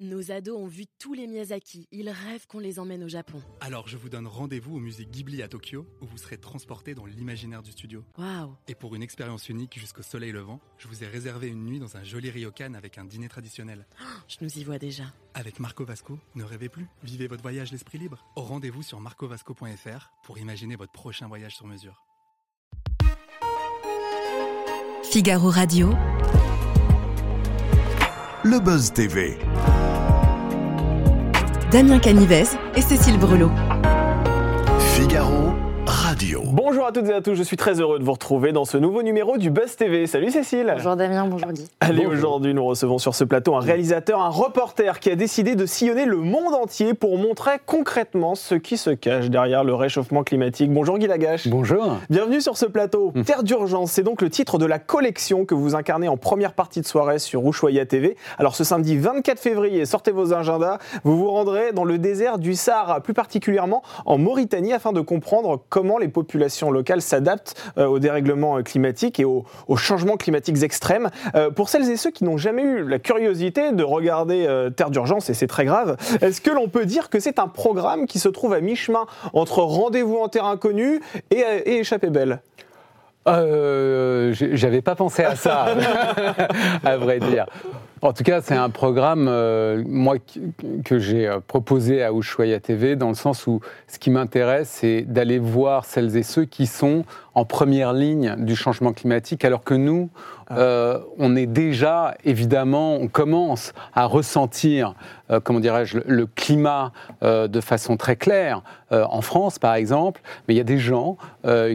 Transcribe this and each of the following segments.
Nos ados ont vu tous les Miyazaki. Ils rêvent qu'on les emmène au Japon. Alors je vous donne rendez-vous au musée Ghibli à Tokyo, où vous serez transporté dans l'imaginaire du studio. Waouh Et pour une expérience unique jusqu'au soleil levant, je vous ai réservé une nuit dans un joli ryokan avec un dîner traditionnel. Je nous y vois déjà. Avec Marco Vasco, ne rêvez plus, vivez votre voyage l'esprit libre. Au rendez-vous sur marcovasco.fr pour imaginer votre prochain voyage sur mesure. Figaro Radio. Le Buzz TV. Damien Canivez et Cécile Brelot. Figaro Radio. Bonjour à toutes et à tous, je suis très heureux de vous retrouver dans ce nouveau numéro du Buzz TV. Salut Cécile Bonjour Damien, bonjour Guy. Allez, aujourd'hui nous recevons sur ce plateau un réalisateur, un reporter qui a décidé de sillonner le monde entier pour montrer concrètement ce qui se cache derrière le réchauffement climatique. Bonjour Guy Lagache. Bonjour. Bienvenue sur ce plateau. Mmh. Terre d'urgence, c'est donc le titre de la collection que vous incarnez en première partie de soirée sur Ushuaïa TV. Alors ce samedi 24 février, sortez vos agendas, vous vous rendrez dans le désert du Sahara, plus particulièrement en Mauritanie, afin de comprendre comment les populations locales s'adaptent euh, au dérèglement climatique et aux, aux changements climatiques extrêmes. Euh, pour celles et ceux qui n'ont jamais eu la curiosité de regarder euh, Terre d'urgence, et c'est très grave, est-ce que l'on peut dire que c'est un programme qui se trouve à mi-chemin entre Rendez-vous en terre inconnue et, et Échappée belle? Euh, J'avais pas pensé à ça, à vrai dire. En tout cas, c'est un programme, euh, que j'ai euh, proposé à Ushuaïa TV, dans le sens où ce qui m'intéresse, c'est d'aller voir celles et ceux qui sont en première ligne du changement climatique, alors que nous, euh, on est déjà, évidemment, on commence à ressentir, euh, comment dirais-je, le, le climat euh, de façon très claire, en France, par exemple, mais il y a des gens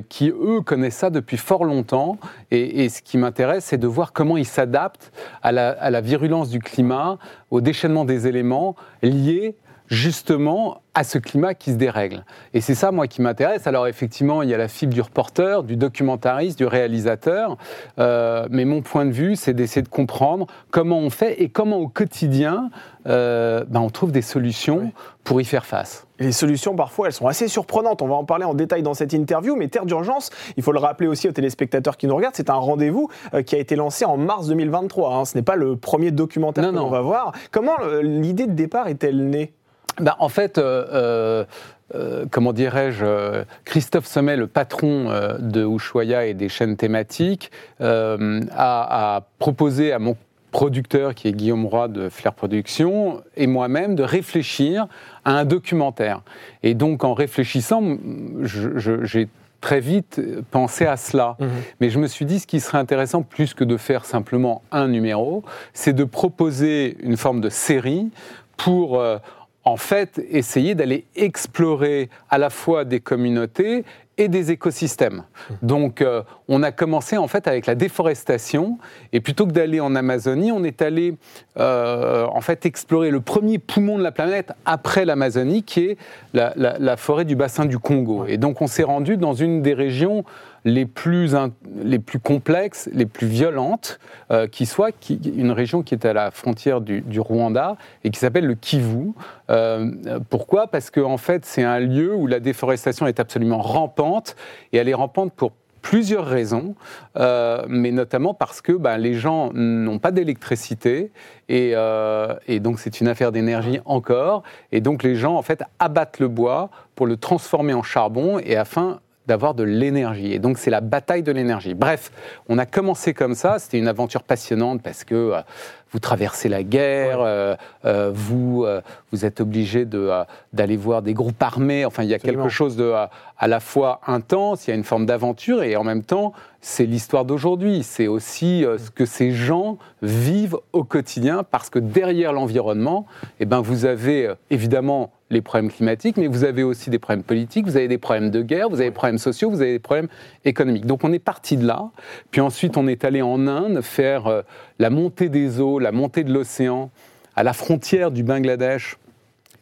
qui, eux, connaissent ça depuis fort longtemps, et, et ce qui m'intéresse, c'est de voir comment ils s'adaptent à la, à la virulence du climat, au déchaînement des éléments liés justement à ce climat qui se dérègle. Et c'est ça, moi, qui m'intéresse. Alors, effectivement, il y a la fibre du reporter, du documentariste, du réalisateur. Euh, mais mon point de vue, c'est d'essayer de comprendre comment on fait et comment, au quotidien, euh, ben, on trouve des solutions pour y faire face. Et les solutions, parfois, elles sont assez surprenantes. On va en parler en détail dans cette interview. Mais Terre d'urgence, il faut le rappeler aussi aux téléspectateurs qui nous regardent, c'est un rendez-vous euh, qui a été lancé en mars 2023. hein. Ce n'est pas le premier documentaire l'on va voir. Comment l'idée de départ est-elle née? Ben, en fait, euh, euh, euh, comment dirais-je, Christophe Sommet, le patron de Ushuaïa et des chaînes thématiques, a, a proposé à mon producteur, qui est Guillaume Roy de Flair Productions, et moi-même, de réfléchir à un documentaire. Et donc, en réfléchissant, j'ai très vite pensé à cela. Mais je me suis dit, ce qui serait intéressant, plus que de faire simplement un numéro, c'est de proposer une forme de série pour, euh, en fait, essayer d'aller explorer à la fois des communautés et des écosystèmes. Donc, euh, on a commencé en fait avec la déforestation, et plutôt que d'aller en Amazonie, on est allé euh, en fait explorer le premier poumon de la planète après l'Amazonie, qui est la, la- la forêt du bassin du Congo. Et donc, on s'est rendu dans une des régions les plus, les plus complexes, les plus violentes euh, qui soit, qui, une région qui est à la frontière du, du Rwanda et qui s'appelle le Kivu. Pourquoi? Parce qu'en en fait, c'est un lieu où la déforestation est absolument rampante et elle est rampante pour plusieurs raisons, euh, mais notamment parce que ben, les gens n'ont pas d'électricité et, euh, et donc c'est une affaire d'énergie encore. Et donc les gens en fait abattent le bois pour le transformer en charbon et afin d'avoir de l'énergie. Et donc, c'est la bataille de l'énergie. Bref, on a commencé comme ça. C'était une aventure passionnante parce que euh, vous traversez la guerre, euh, euh, vous, vous êtes obligé de, d'aller voir des groupes armés. Enfin, il y a Absolument. quelque chose de euh, à la fois intense, il y a une forme d'aventure et en même temps, c'est l'histoire d'aujourd'hui. C'est aussi ce que ces gens vivent au quotidien parce que derrière l'environnement, eh ben, vous avez évidemment les problèmes climatiques, mais vous avez aussi des problèmes politiques, vous avez des problèmes de guerre, vous avez des problèmes sociaux, vous avez des problèmes économiques. Donc on est parti de là, puis ensuite on est allé en Inde faire euh, la montée des eaux, la montée de l'océan à la frontière du Bangladesh,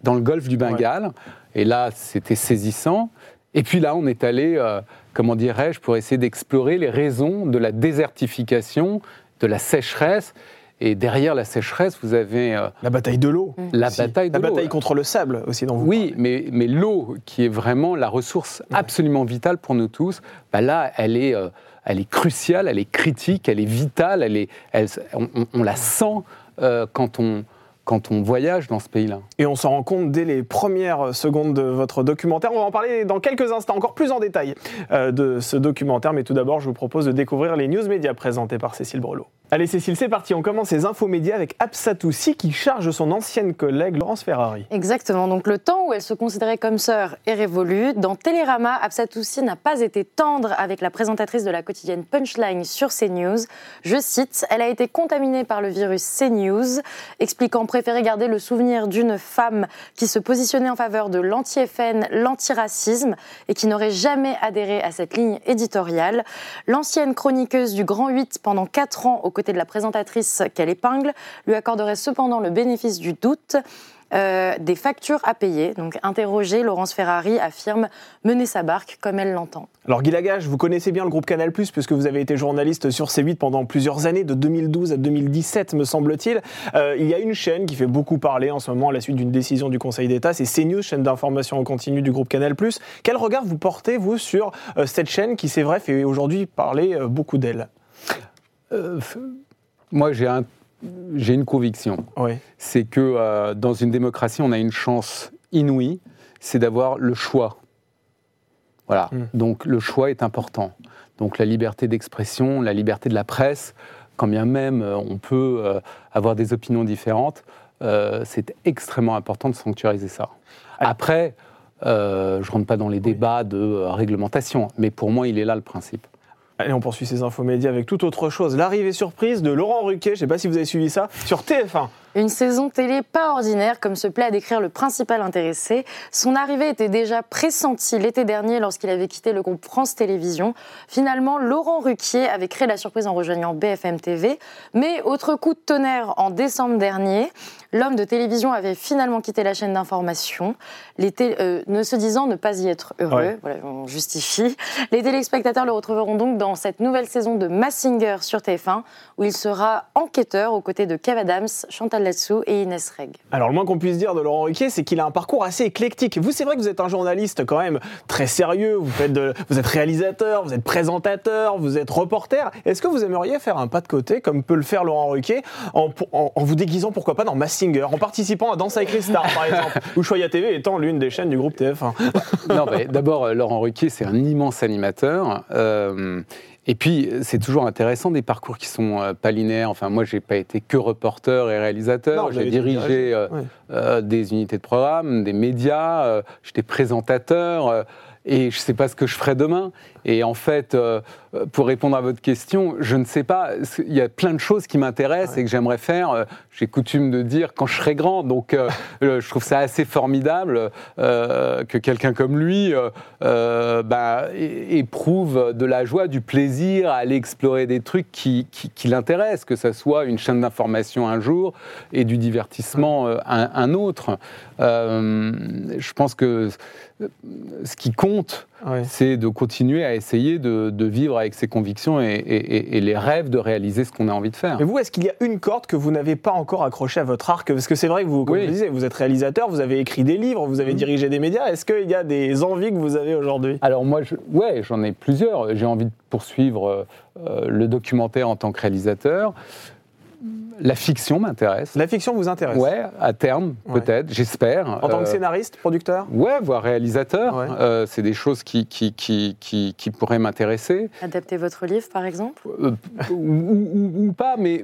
dans le golfe du Bengale, et là c'était saisissant. Et puis là on est allé, euh, comment dirais-je, pour essayer d'explorer les raisons de la désertification, de la sécheresse. Et derrière la sécheresse, vous avez euh, La bataille de l'eau. la aussi. bataille de La bataille contre le sable aussi dont vous Oui, mais, mais l'eau, qui est vraiment la ressource absolument vitale pour nous tous, bah là, elle est, euh, elle est cruciale, elle est critique, elle est vitale, elle est, elle- on, on- on la sent euh, quand on quand on voyage dans ce pays-là. Et on s'en rend compte dès les premières secondes de votre documentaire. On va en parler dans quelques instants, encore plus en détail euh, de ce documentaire. Mais tout d'abord, je vous propose de découvrir les news médias présentés par Cécile Brelot. Allez Cécile, c'est parti. On commence les infos médias avec Absatoussi qui charge son ancienne collègue Laurence Ferrari. Exactement. Donc le temps où elle se considérait comme sœur est révolu. Dans Télérama, Absatoussi n'a pas été tendre avec la présentatrice de la quotidienne Punchline sur CNews. Je cite Elle a été contaminée par le virus CNews, expliquant préférer garder le souvenir d'une femme qui se positionnait en faveur de l'anti-FN, l'antiracisme et qui n'aurait jamais adhéré à cette ligne éditoriale. L'ancienne chroniqueuse du Grand 8 pendant 4 ans aux côté de la présentatrice qu'elle épingle, lui accorderait cependant le bénéfice du doute. Euh, des factures à payer. Donc, interrogée, Laurence Ferrari affirme mener sa barque comme elle l'entend. Alors, Guy Lagage, vous connaissez bien le groupe Canal, puisque vous avez été journaliste sur C8 pendant plusieurs années, de 2012 à 2017, me semble-t-il. Euh, il y a une chaîne qui fait beaucoup parler en ce moment à la suite d'une décision du Conseil d'État, c'est CNews, chaîne d'information en continu du groupe Canal. Quel regard vous portez, vous, sur euh, cette chaîne qui, c'est vrai, fait aujourd'hui parler beaucoup d'elle? Euh, moi, j'ai un, une conviction. C'est que euh, dans une démocratie, on a une chance inouïe, c'est d'avoir le choix. Voilà. Hmm. Donc le choix est important. Donc la liberté d'expression, la liberté de la presse, quand bien même euh, on peut avoir des opinions différentes, c'est extrêmement important de sanctuariser ça. Après, je ne rentre pas dans les débats de réglementation, mais pour moi, il est là le principe. Allez, on poursuit ces infos médias avec toute autre chose. L'arrivée surprise de Laurent Ruquet, je ne sais pas si vous avez suivi ça, sur TF1. Une saison télé pas ordinaire, comme se plaît à décrire le principal intéressé. Son arrivée était déjà pressentie l'été dernier lorsqu'il avait quitté le groupe France Télévisions. Finalement, Laurent Ruquier avait créé la surprise en rejoignant BFM TV. Mais autre coup de tonnerre en décembre dernier, l'homme de télévision avait finalement quitté la chaîne d'information, euh, ne se disant ne pas y être heureux. Voilà, on justifie. Les téléspectateurs le retrouveront donc dans cette nouvelle saison de Massinger sur TF1, où il sera enquêteur aux côtés de Kev Adams, Chantal Latsou et Inès Reg. Alors le moins qu'on puisse dire de Laurent Ruquier, c'est qu'il a un parcours assez éclectique. Vous, c'est vrai que vous êtes un journaliste quand même très sérieux, vous, faites vous êtes réalisateur, vous êtes présentateur, vous êtes reporter. Est-ce que vous aimeriez faire un pas de côté, comme peut le faire Laurent Ruquier, en, vous déguisant pourquoi pas dans Massinger, en participant à Danse avec les stars par exemple, ou Choya TV étant l'une des chaînes du groupe TF1 Non, mais d'abord, euh, Laurent Ruquier, c'est un immense animateur. Euh, et puis, c'est toujours intéressant des parcours qui sont euh, pas linéaires. Enfin, moi, j'ai pas été que reporter et réalisateur. J'ai dirigé euh, euh, des unités de programme, des médias. J'étais présentateur et je ne sais pas ce que je ferai demain. Et en fait, euh, pour répondre à votre question, je ne sais pas. Il y a plein de choses qui m'intéressent et que j'aimerais faire. Euh, j'ai coutume de dire quand je serai grand. Donc, euh, je trouve ça assez formidable que quelqu'un comme lui bah, éprouve de la joie, du plaisir à aller explorer des trucs qui, qui, l'intéressent, que ce soit une chaîne d'information un jour et du divertissement un, un, autre. je pense que ce qui compte, c'est de continuer à essayer de, vivre avec ses convictions et, les rêves de réaliser ce qu'on a envie de faire. Mais vous, est-ce qu'il y a une corde que vous n'avez pas encore accrochée à votre arc? Parce que c'est vrai que vous, comme vous disiez, vous êtes réalisateur, vous avez écrit des livres, vous avez mmh. dirigé des médias. Est-ce qu'il y a des envies que vous avez aujourd'hui? Alors moi, je, ouais, j'en ai plusieurs. J'ai envie de poursuivre euh, le documentaire en tant que réalisateur. La fiction m'intéresse. La fiction vous intéresse Ouais, à terme, peut-être, j'espère. En tant que euh, scénariste, producteur? Ouais, voire réalisateur. Euh, c'est des choses qui, qui, qui, qui, pourraient m'intéresser. Adapter votre livre, par exemple? Euh, ou, pas, mais,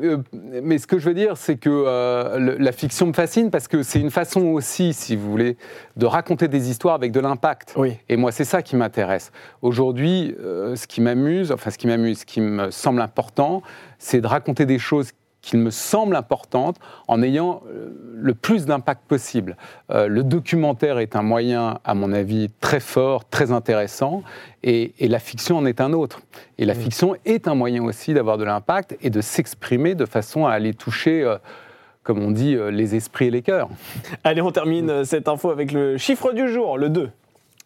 mais ce que je veux dire, c'est que la fiction me fascine parce que c'est une façon aussi, si vous voulez, de raconter des histoires avec de l'impact. Oui. Et moi, c'est ça qui m'intéresse. Aujourd'hui, ce qui m'amuse, enfin, ce qui m'amuse, ce qui me semble important, c'est de raconter des choses qu'il me semble importante en ayant euh, le plus d'impact possible. Euh, le documentaire est un moyen, à mon avis, très fort, très intéressant, et, la fiction en est un autre. Et la fiction est un moyen aussi d'avoir de l'impact et de s'exprimer de façon à aller toucher... Euh, comme on dit, les esprits et les cœurs. Allez, on termine cette info avec le chiffre du jour, le 2.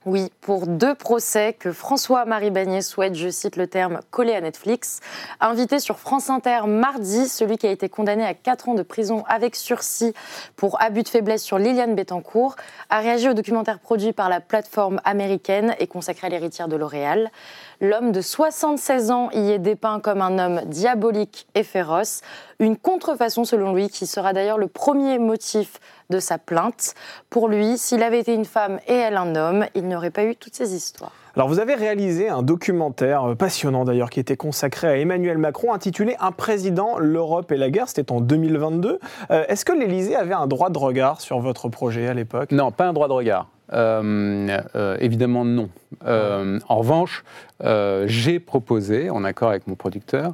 Oui, pour deux procès que François-Marie Bagné souhaite, je cite le terme, coller à Netflix. Invité sur France Inter mardi, celui qui a été condamné à 4 ans de prison avec sursis pour abus de faiblesse sur Liliane Bettencourt a réagi au documentaire produit par la plateforme américaine et consacré à l'héritière de L'Oréal. L'homme de 76 ans y est dépeint comme un homme diabolique et féroce, une contrefaçon selon lui qui sera d'ailleurs le premier motif de sa plainte. Pour lui, s'il avait été une femme et elle un homme, il n'aurait pas eu toutes ces histoires. Alors vous avez réalisé un documentaire euh, passionnant d'ailleurs qui était consacré à Emmanuel Macron intitulé Un président, l'Europe et la guerre, c'était en 2022. Euh, Est-ce que l'Élysée avait un droit de regard sur votre projet à l'époque? Non, pas un droit de regard. Euh, euh, évidemment non. Euh, en revanche, j'ai proposé, en accord avec mon producteur,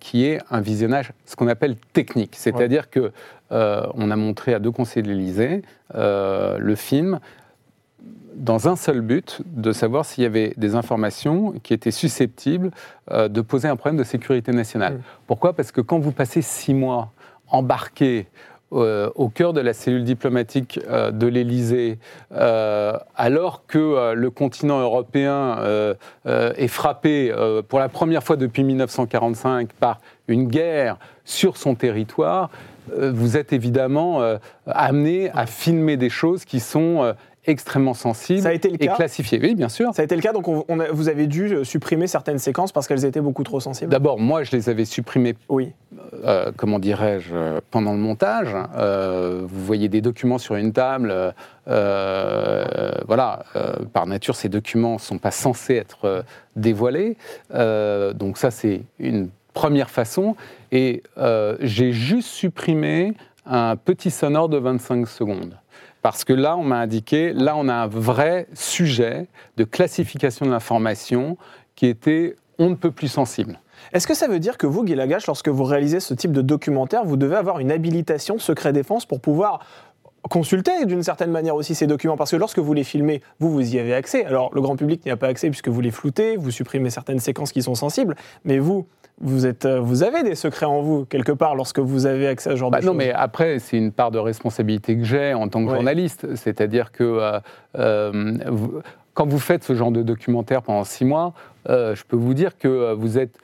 qui est un visionnage, ce qu'on appelle technique. C'est-à-dire que on a montré à deux conseillers de l'Élysée le film dans un seul but, de savoir s'il y avait des informations qui étaient susceptibles euh, de poser un problème de sécurité nationale. Mm. Pourquoi? Parce que quand vous passez six mois embarqué euh, au cœur de la cellule diplomatique euh, de l'Élysée, euh, alors que le continent européen est frappé pour la première fois depuis 1945 par une guerre sur son territoire, vous êtes évidemment amené à filmer des choses qui sont extrêmement sensibles Ça a été le et cas classifiées. Oui, bien sûr. Ça a été le cas, donc on- on a- vous avez dû euh, supprimer certaines séquences parce qu'elles étaient beaucoup trop sensibles D'abord, moi, je les avais supprimées Oui. euh, comment dirais-je, pendant le montage. Euh, vous voyez des documents sur une table. euh, voilà, par nature, ces documents ne sont pas censés être dévoilés. Donc ça, c'est une première façon. Et j'ai juste supprimé un petit sonore de 25 secondes. Parce que là, on m'a indiqué, là, on a un vrai sujet de classification de l'information qui était on ne peut plus sensible. Est-ce que ça veut dire que vous, Guy Lagache, lorsque vous réalisez ce type de documentaire, vous devez avoir une habilitation secret défense pour pouvoir consulter d'une certaine manière aussi ces documents? Parce que lorsque vous les filmez, vous, vous y avez accès. Alors le grand public n'y a pas accès puisque vous les floutez, vous supprimez certaines séquences qui sont sensibles, mais vous, vous, êtes, euh, vous avez des secrets en vous quelque part lorsque vous avez accès à ce genre Bah de non, choses. mais après, c'est une part de responsabilité que j'ai en tant que journaliste. C'est-à-dire que euh, euh, vous- quand vous faites ce genre de documentaire pendant six mois, euh, je peux vous dire que vous êtes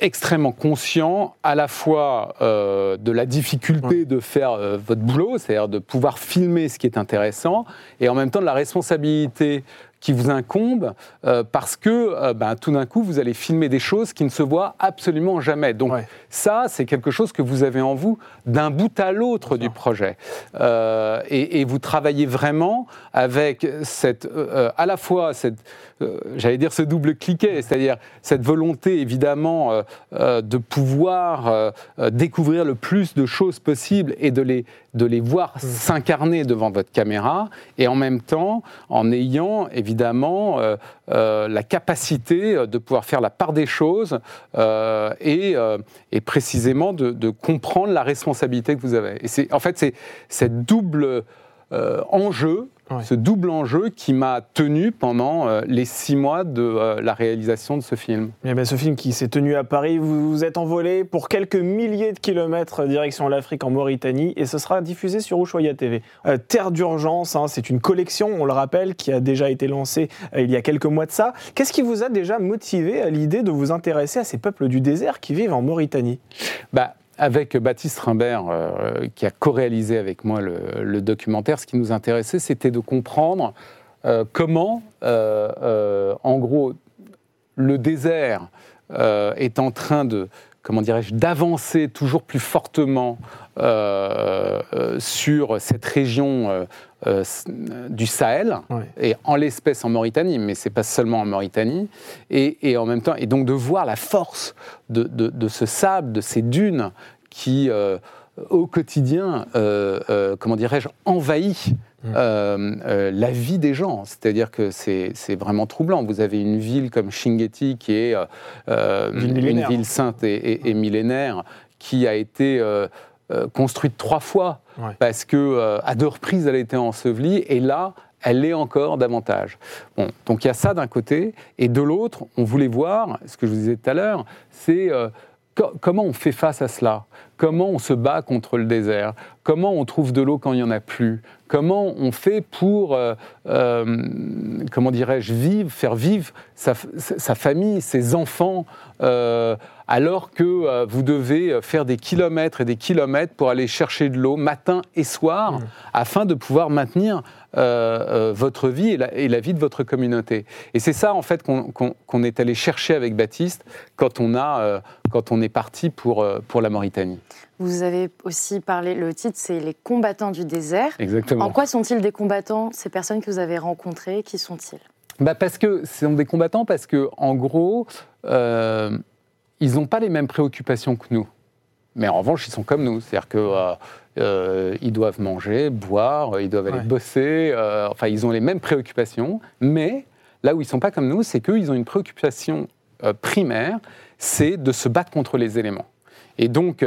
extrêmement conscient à la fois euh, de la difficulté de faire euh, votre boulot, c'est-à-dire de pouvoir filmer ce qui est intéressant, et en même temps de la responsabilité qui vous incombe euh, parce que euh, ben, tout d'un coup vous allez filmer des choses qui ne se voient absolument jamais. Donc Ouais. ça, c'est quelque chose que vous avez en vous d'un bout à l'autre du projet. Euh, et, et vous travaillez vraiment avec cette, euh, à la fois cette, j'allais dire ce double cliquet, c'est-à-dire cette volonté évidemment de pouvoir découvrir le plus de choses possibles et de les, de les voir s'incarner devant votre caméra, et en même temps en ayant évidemment euh, euh, la capacité euh, de pouvoir faire la part des choses euh, et, euh, et précisément de, de comprendre la responsabilité que vous avez. Et c'est en fait c'est cette double euh, enjeu, Ouais. ce double enjeu qui m'a tenu pendant euh, les six mois de euh, la réalisation de ce film. Eh bien, ce film qui s'est tenu à Paris, vous vous êtes envolé pour quelques milliers de kilomètres direction l'Afrique en Mauritanie et ce sera diffusé sur Ushuaïa TV. Euh, Terre d'urgence, hein, c'est une collection, on le rappelle, qui a déjà été lancée euh, il y a quelques mois de ça. Qu'est-ce qui vous a déjà motivé à l'idée de vous intéresser à ces peuples du désert qui vivent en Mauritanie? Bah, avec Baptiste Rimbert, euh, qui a co-réalisé avec moi le, documentaire, ce qui nous intéressait, c'était de comprendre euh, comment, euh, en gros, le désert est en train de, comment dirais-je, d'avancer toujours plus fortement sur cette région euh, euh, du Sahel Ouais. et en l'espèce en Mauritanie, mais c'est pas seulement en Mauritanie, et, et en même temps, et donc de voir la force de, de- de ce sable, de ces dunes qui, euh, au quotidien, euh, comment dirais-je, envahit euh, euh, la vie des gens. C'est-à-dire que c'est vraiment troublant. Vous avez une ville comme Shingeti qui est euh, une ville sainte et, et- et millénaire qui a été euh, construite trois fois Ouais. parce que euh, à deux reprises elle a été ensevelie et là elle l'est encore davantage. Bon, donc il y a ça d'un côté et de l'autre, on voulait voir ce que je vous disais tout à l'heure, c'est euh, co- comment on fait face à cela? comment on se bat contre le désert, comment on trouve de l'eau quand il n'y en a plus, comment on fait pour, euh, euh, comment dirais-je, vivre, faire vivre sa, sa famille, ses enfants, alors que vous devez faire des kilomètres et des kilomètres pour aller chercher de l'eau matin et soir, mmh. afin de pouvoir maintenir votre vie et la, et la, vie de votre communauté. Et c'est ça, en fait, qu'on est allé chercher avec Baptiste quand on, a, quand on est parti pour, pour la Mauritanie. Vous avez aussi parlé, le titre c'est Les combattants du désert. Exactement. En quoi sont-ils des combattants, ces personnes que vous avez rencontrées? Qui sont-ils? Bah Parce que ce sont des combattants parce que, en gros, euh, ils n'ont pas les mêmes préoccupations que nous. Mais en revanche, ils sont comme nous. C'est-à-dire qu'ils euh, euh, doivent manger, boire, ils doivent aller bosser. enfin, ils ont les mêmes préoccupations. Mais là où ils ne sont pas comme nous, c'est qu'ils ont une préoccupation primaire, c'est de se battre contre les éléments. Et donc,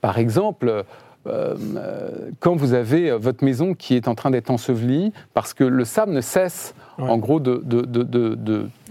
par exemple, euh, quand vous avez votre maison qui est en train d'être ensevelie, parce que le sable ne cesse, en gros, de,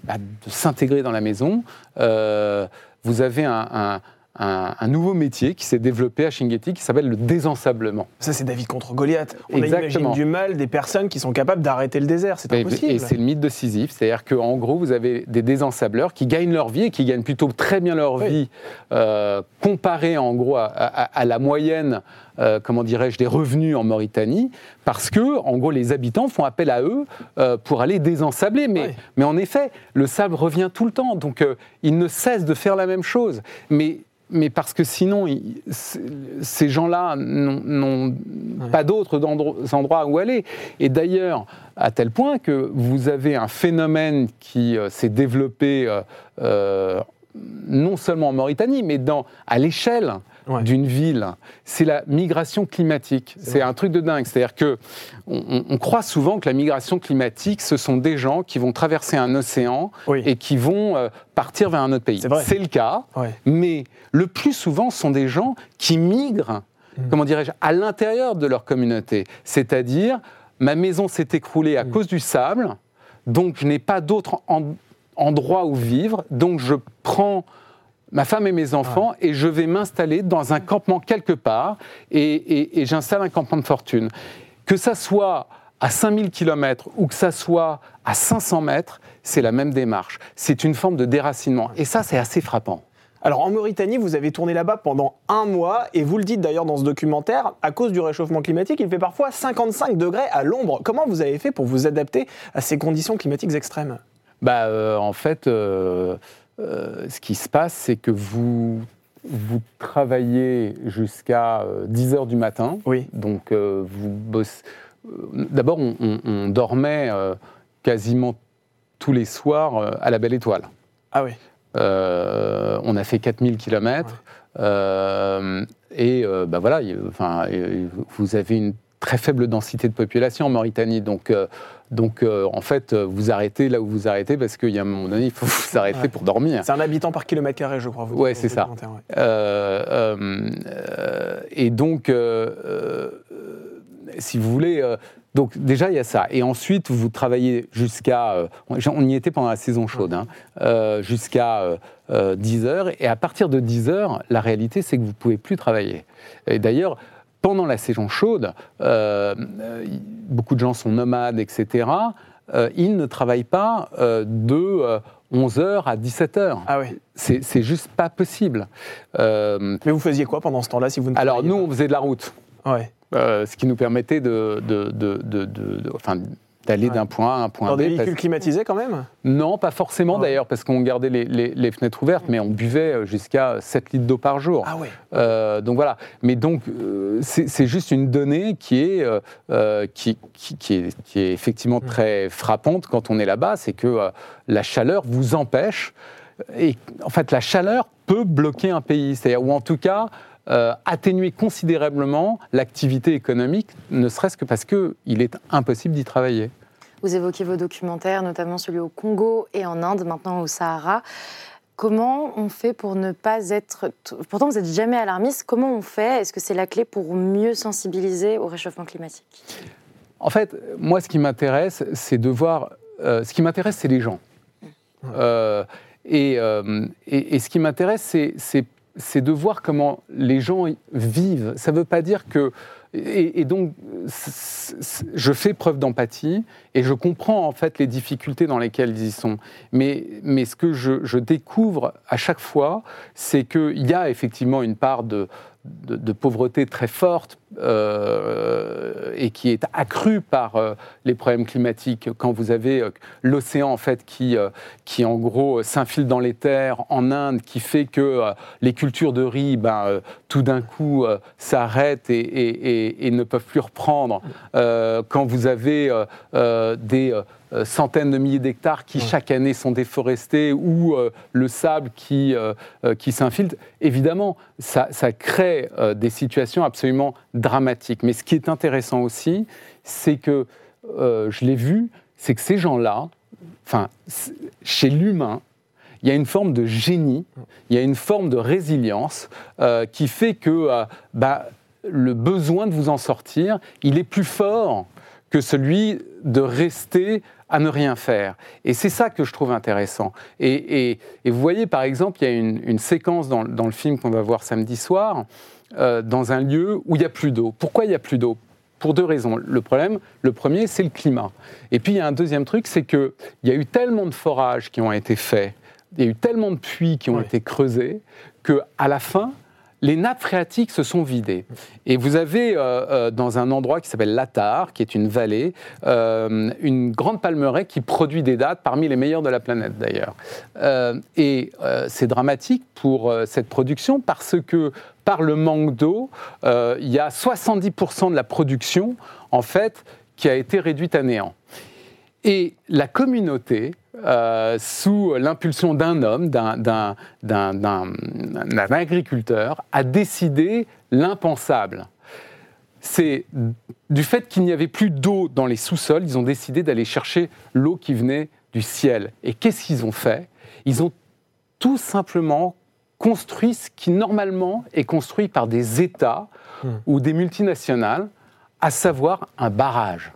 bah, de, s'intégrer dans la maison, euh, vous avez un, un, nouveau métier qui s'est développé à Shingeti qui s'appelle le désensablement. Ça, c'est David contre Goliath. On Exactement. du mal des personnes qui sont capables d'arrêter le désert. C'est impossible. Et c'est le mythe de Sisyphe. C'est-à-dire qu'en gros, vous avez des désensableurs qui gagnent leur vie et qui gagnent plutôt très bien leur vie euh, comparé en gros à, la moyenne. Euh, comment dirais-je, des revenus en Mauritanie, parce que, en gros, les habitants font appel à eux euh, pour aller désensabler. Mais, mais en effet, le sable revient tout le temps, donc ils ne cessent de faire la même chose. Mais mais parce que sinon, ces gens-là n'ont pas d'autres endroits où aller. Et d'ailleurs, à tel point que vous avez un phénomène qui euh, s'est développé euh, euh, non seulement en Mauritanie, mais dans, à l'échelle d'une ville, c'est la migration climatique. C'est un truc de dingue. C'est-à-dire que on, croit souvent que la migration climatique, ce sont des gens qui vont traverser un océan et qui vont euh, partir vers un autre pays. C'est le cas, mais le plus souvent, ce sont des gens qui migrent, hmm. comment dirais-je, à l'intérieur de leur communauté. C'est-à-dire, ma maison s'est écroulée à hmm. cause du sable, donc je n'ai pas d'autre endroit où vivre, donc je prends ma femme et mes enfants, et je vais m'installer dans un campement quelque part, et, j'installe un campement de fortune. Que ça soit à 5000 km ou que ça soit à 500 mètres, c'est la même démarche. C'est une forme de déracinement. Et ça, c'est assez frappant. Alors en Mauritanie, vous avez tourné là-bas pendant un mois, et vous le dites d'ailleurs dans ce documentaire, à cause du réchauffement climatique, il fait parfois 55 degrés à l'ombre. Comment vous avez fait pour vous adapter à ces conditions climatiques extrêmes? Bah, euh, En fait, euh, euh, ce qui se passe, c'est que vous, vous travaillez jusqu'à 10 euh, heures du matin. Oui. Donc, euh, vous bossez. D'abord, on, dormait quasiment tous les soirs à la Belle Étoile. Ah oui. on a fait 4000 km. et ben voilà, enfin, vous avez une très faible densité de population en Mauritanie. Donc, donc, euh, en fait, vous arrêtez là où vous arrêtez parce qu'il y a un moment donné, il faut vous arrêter pour dormir. C'est un habitant par kilomètre carré, je crois. Vous ouais, c'est ça. Euh, euh, et donc, si vous voulez. donc déjà, il y a ça. Et ensuite, vous travaillez jusqu'à... on y était pendant la saison chaude, hein, jusqu'à 10 heures. Et à partir de 10 heures, la réalité, c'est que vous ne pouvez plus travailler. Et d'ailleurs, pendant la saison chaude, euh, beaucoup de gens sont nomades, etc. Euh, ils ne travaillent pas euh, de 11h à 17h. Ah oui. C'est juste pas possible. Mais vous faisiez quoi pendant ce temps-là si vous ne Alors nous, on faisait de la route. Ouais. ce qui nous permettait de, de, de, de enfin, d'aller d'un point A à un point Dans B. des véhicules climatisés quand même Non, pas forcément d'ailleurs, parce qu'on gardait les, fenêtres ouvertes, mais on buvait euh, jusqu'à 7 litres d'eau par jour. Ah ouais. Euh, donc voilà. Mais donc, euh, c'est juste une donnée qui est, qui, qui, est, qui, est, effectivement mm. très frappante quand on est là-bas, c'est que la chaleur vous empêche. Et en fait, la chaleur peut bloquer un pays, c'est-à-dire, ou en tout cas, euh, atténuer considérablement l'activité économique, ne serait-ce que parce qu'il est impossible d'y travailler. Vous évoquez vos documentaires, notamment celui au Congo et en Inde, maintenant au Sahara. Comment on fait pour ne pas être... Pourtant, vous n'êtes jamais alarmiste. Comment on fait? Est-ce que c'est la clé pour mieux sensibiliser au réchauffement climatique? En fait, moi, ce qui m'intéresse, c'est de voir... Euh, ce qui m'intéresse, c'est les gens. Euh, et, et, ce qui m'intéresse, c'est c'est de voir comment les gens vivent. Ça ne veut pas dire que et, donc, je fais preuve d'empathie et je comprends en fait les difficultés dans lesquelles ils y sont. Mais, mais ce que je, découvre à chaque fois, c'est qu'il y a effectivement une part de, de, pauvreté très forte euh, et qui est accrue par euh, les problèmes climatiques. Quand vous avez euh, l'océan en fait qui, qui en gros s'infile dans les terres en Inde, qui fait que les cultures de riz, ben, tout d'un coup s'arrêtent et, et, et, ne peuvent plus reprendre. quand vous avez des centaines de milliers d'hectares qui chaque année sont déforestés ou euh, le sable qui, euh, qui s'infiltre, évidemment, ça, ça crée des situations absolument dramatiques. Mais ce qui est intéressant aussi, c'est que, je l'ai vu, c'est que ces gens-là, enfin, chez l'humain, il y a une forme de génie, il y a une forme de résilience qui fait que bah, le besoin de vous en sortir, il est plus fort que celui de rester à ne rien faire. Et c'est ça que je trouve intéressant. Et, vous voyez, par exemple, il y a une, séquence dans, le film qu'on va voir samedi soir, euh, dans un lieu où il n'y a plus d'eau. Pourquoi il n'y a plus d'eau? Pour deux raisons. Le problème, le premier, c'est le climat. Et puis il y a un deuxième truc, c'est qu'il y a eu tellement de forages qui ont été faits, il y a eu tellement de puits qui ont été creusés, qu'à la fin, les nappes phréatiques se sont vidées. Et vous avez euh, euh, dans un endroit qui s'appelle Latar, qui est une vallée, euh, une grande palmeraie qui produit des dattes parmi les meilleures de la planète d'ailleurs. et c'est dramatique pour cette production parce que par le manque d'eau, il y a 70% de la production en fait qui a été réduite à néant. Et la communauté, euh, sous l'impulsion d'un homme, d'un agriculteur, a décidé l'impensable. C'est du fait qu'il n'y avait plus d'eau dans les sous-sols, ils ont décidé d'aller chercher l'eau qui venait du ciel. Et qu'est-ce qu'ils ont fait? Ils ont tout simplement construit ce qui normalement est construit par des États hmm. ou des multinationales, à savoir un barrage.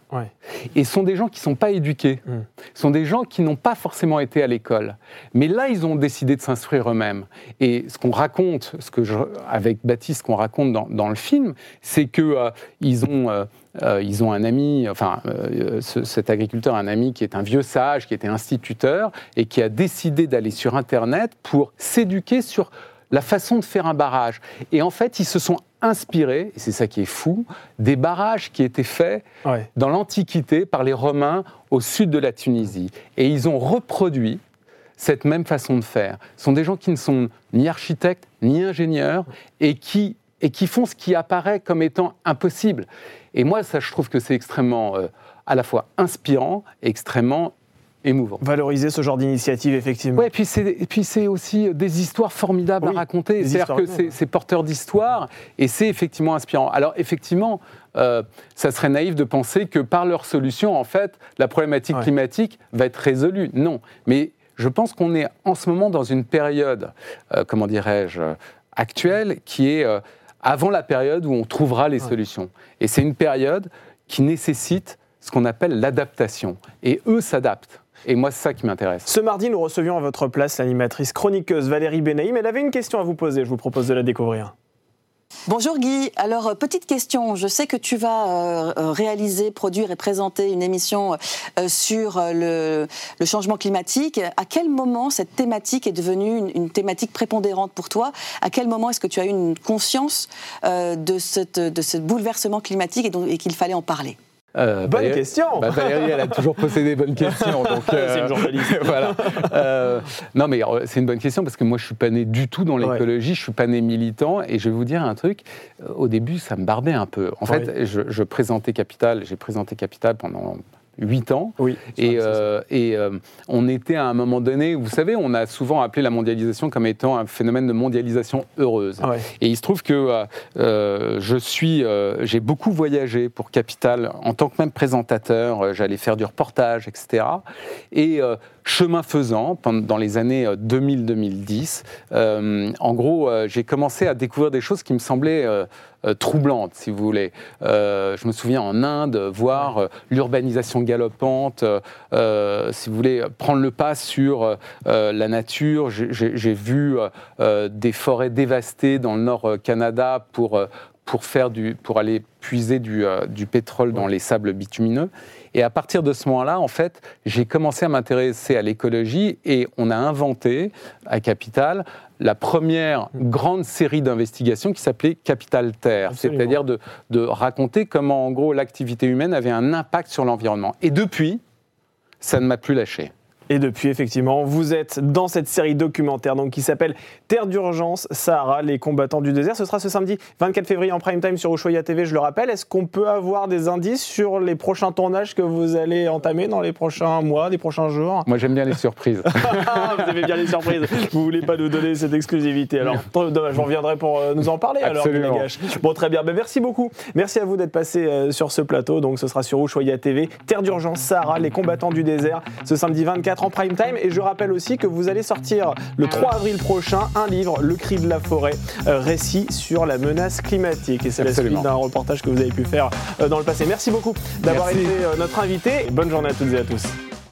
Et ce sont des gens qui ne sont pas éduqués, mm. ce sont des gens qui n'ont pas forcément été à l'école. Mais là, ils ont décidé de s'instruire eux-mêmes. Et ce qu'on raconte, ce que je, avec Baptiste, qu'on raconte dans, le film, c'est qu'ils euh, ils ont... Euh, euh, ils ont un ami, enfin, cet agriculteur a un ami qui est un vieux sage, qui était instituteur, et qui a décidé d'aller sur Internet pour s'éduquer sur la façon de faire un barrage. Et en fait, ils se sont inspirés, et c'est ça qui est fou, des barrages qui étaient faits dans l'Antiquité par les Romains au sud de la Tunisie. Et ils ont reproduit cette même façon de faire. Ce sont des gens qui ne sont ni architectes, ni ingénieurs, et qui, et qui font ce qui apparaît comme étant impossible. Et moi, ça, je trouve que c'est extrêmement, euh, à la fois inspirant, extrêmement émouvant. Valoriser ce genre d'initiative, effectivement. Oui, et puis c'est aussi des histoires formidables à raconter. C'est-à-dire que c'est porteur d'histoire et c'est effectivement inspirant. Alors, effectivement, euh, ça serait naïf de penser que par leur solution, en fait, la problématique climatique va être résolue. Non. Mais je pense qu'on est en ce moment dans une période, euh, comment dirais-je, actuelle, qui est avant la période où on trouvera les solutions. Et c'est une période qui nécessite ce qu'on appelle l'adaptation. Et eux s'adaptent. Et moi, c'est ça qui m'intéresse. Ce mardi, nous recevions à votre place l'animatrice chroniqueuse Valérie Benaïm. Elle avait une question à vous poser, je vous propose de la découvrir. Bonjour Guy. Alors, euh, petite question. Je sais que tu vas euh, euh, réaliser, produire et présenter une émission sur le, changement climatique. À quel moment cette thématique est devenue une, thématique prépondérante pour toi? À quel moment est-ce que tu as eu une conscience de, ce bouleversement climatique et qu'il fallait en parler? Euh, bonne question bah, Valérie, elle a toujours posé des bonnes questions. c'est une journaliste. voilà. Euh, non, mais euh, c'est une bonne question parce que moi, je suis pas né du tout dans l'écologie, je suis pas né militant. Et je vais vous dire un truc, au début, ça me barbait un peu. En fait, je, je présentais Capital, j'ai présenté Capital pendant 8 ans. Oui, et, euh, et euh, on était à un moment donné, vous savez, on a souvent appelé la mondialisation comme étant un phénomène de mondialisation heureuse. Ah et il se trouve que euh, je suis, j'ai beaucoup voyagé pour Capital en tant que même présentateur. J'allais faire du reportage, etc. Et chemin faisant, dans les années 2000-2010, en gros, j'ai commencé à découvrir des choses qui me semblaient troublantes, si vous voulez. je me souviens en Inde, voir l'urbanisation galopante, si vous voulez, prendre le pas sur la nature. J'ai vu des forêts dévastées dans le nord Canada pour pour, faire du, pour aller puiser du, euh, du pétrole dans les sables bitumineux. Et à partir de ce moment-là, en fait, j'ai commencé à m'intéresser à l'écologie et on a inventé à Capital la première grande série d'investigations qui s'appelait Capital Terre, c'est-à-dire de, de raconter comment, en gros, l'activité humaine avait un impact sur l'environnement. Et depuis, ça ne m'a plus lâché. Et depuis, effectivement, vous êtes dans cette série documentaire donc, qui s'appelle Terre d'urgence, Sahara, les combattants du désert. Ce sera ce samedi 24 février en prime time sur Ushuaïa TV, je le rappelle. Est-ce qu'on peut avoir des indices sur les prochains tournages que vous allez entamer dans les prochains mois, les prochains jours? Moi, j'aime bien les surprises. vous aimez bien les surprises. Vous voulez pas nous donner cette exclusivité. Alors, dommage, je reviendrai pour euh, nous en parler Absolument. alors, Bon, très bien. Ben, merci beaucoup. Merci à vous d'être passé euh, sur ce plateau. Donc, ce sera sur Ushuaïa TV. Terre d'urgence, Sahara, les combattants du désert, ce samedi 24 en prime time. Et je rappelle aussi que vous allez sortir le 3 avril prochain un livre, Le cri de la forêt, euh, récit sur la menace climatique. Et c'est la suite d'un reportage que vous avez pu faire euh, dans le passé. Merci beaucoup d'avoir été euh, notre invité. Bonne journée à toutes et à tous.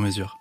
sur mesure.